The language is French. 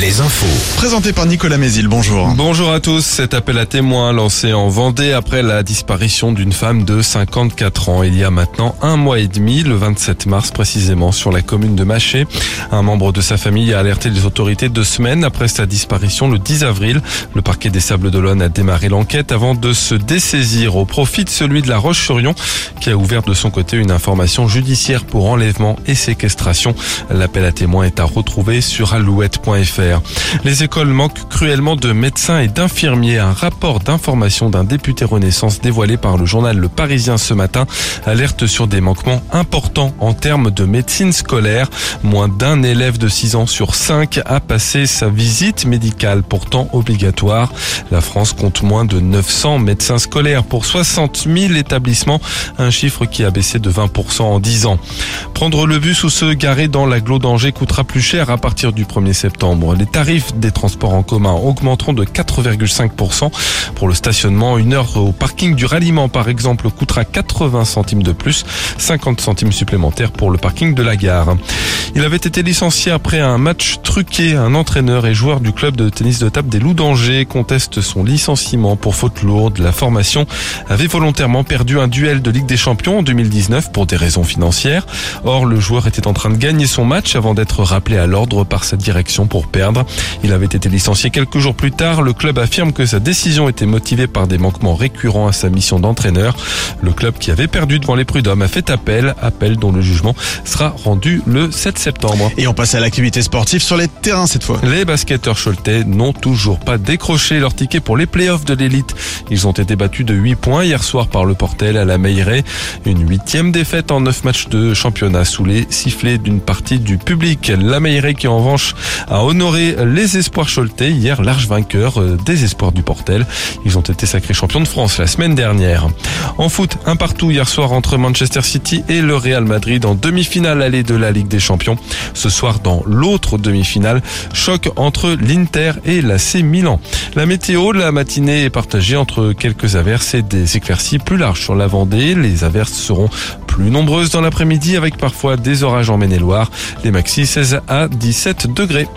les infos. Présenté par Nicolas Mézil, bonjour. Bonjour à tous. Cet appel à témoins lancé en Vendée après la disparition d'une femme de 54 ans il y a maintenant un mois et demi, le 27 mars précisément, sur la commune de Maché. Un membre de sa famille a alerté les autorités deux semaines après sa disparition le 10 avril. Le parquet des Sables d'Olonne a démarré l'enquête avant de se dessaisir au profit de celui de la Roche-sur-Yon qui a ouvert de son côté une information judiciaire pour enlèvement et séquestration. L'appel à témoins est à retrouver sur alouette.fr. Les écoles manquent cruellement de médecins et d'infirmiers. Un rapport d'information d'un député Renaissance dévoilé par le journal Le Parisien ce matin alerte sur des manquements importants en termes de médecine scolaire. Moins d'un élève de 6 ans sur 5 a passé sa visite médicale pourtant obligatoire. La France compte moins de 900 médecins scolaires pour 60 000 établissements, un chiffre qui a baissé de 20% en 10 ans. Prendre le bus ou se garer dans l'agglo d'Angers coûtera plus cher à partir du 1er septembre. Les tarifs des transports en commun augmenteront de 4,5%. Pour le stationnement, une heure au parking du ralliement, par exemple, coûtera 80 centimes de plus, 50 centimes supplémentaires pour le parking de la gare. Il avait été licencié après un match truqué. Un entraîneur et joueur du club de tennis de table des Loups d'Angers conteste son licenciement pour faute lourde. La formation avait volontairement perdu un duel de Ligue des Champions en 2019 pour des raisons financières. Or, le joueur était en train de gagner son match avant d'être rappelé à l'ordre par sa direction pour perdre. Il avait été licencié quelques jours plus tard. Le club affirme que sa décision était motivée par des manquements récurrents à sa mission d'entraîneur. Le club qui avait perdu devant les prud'hommes a fait appel, appel dont le jugement sera rendu le 7 septembre. Et on passe à l'activité sportive sur les terrains cette fois. Les basketteurs choletais n'ont toujours pas décroché leur ticket pour les playoffs de l'élite. Ils ont été battus de 8 points hier soir par le Portel à la Meilleray. Une huitième défaite en 9 matchs de championnat sous les sifflets d'une partie du public. La Meilleray qui en revanche a honoré les espoirs choletais hier large vainqueur euh, des espoirs du Portel. Ils ont été sacrés champions de France la semaine dernière. En foot, un partout hier soir entre Manchester City et le Real Madrid en demi-finale allée de la Ligue des Champions. Ce soir dans l'autre demi-finale, choc entre l'Inter et l'AC Milan. La météo la matinée est partagée entre quelques averses et des éclaircies plus larges sur la Vendée. Les averses seront plus nombreuses dans l'après-midi avec parfois des orages en Maine-et-Loire. Les maxi 16 à 17 degrés.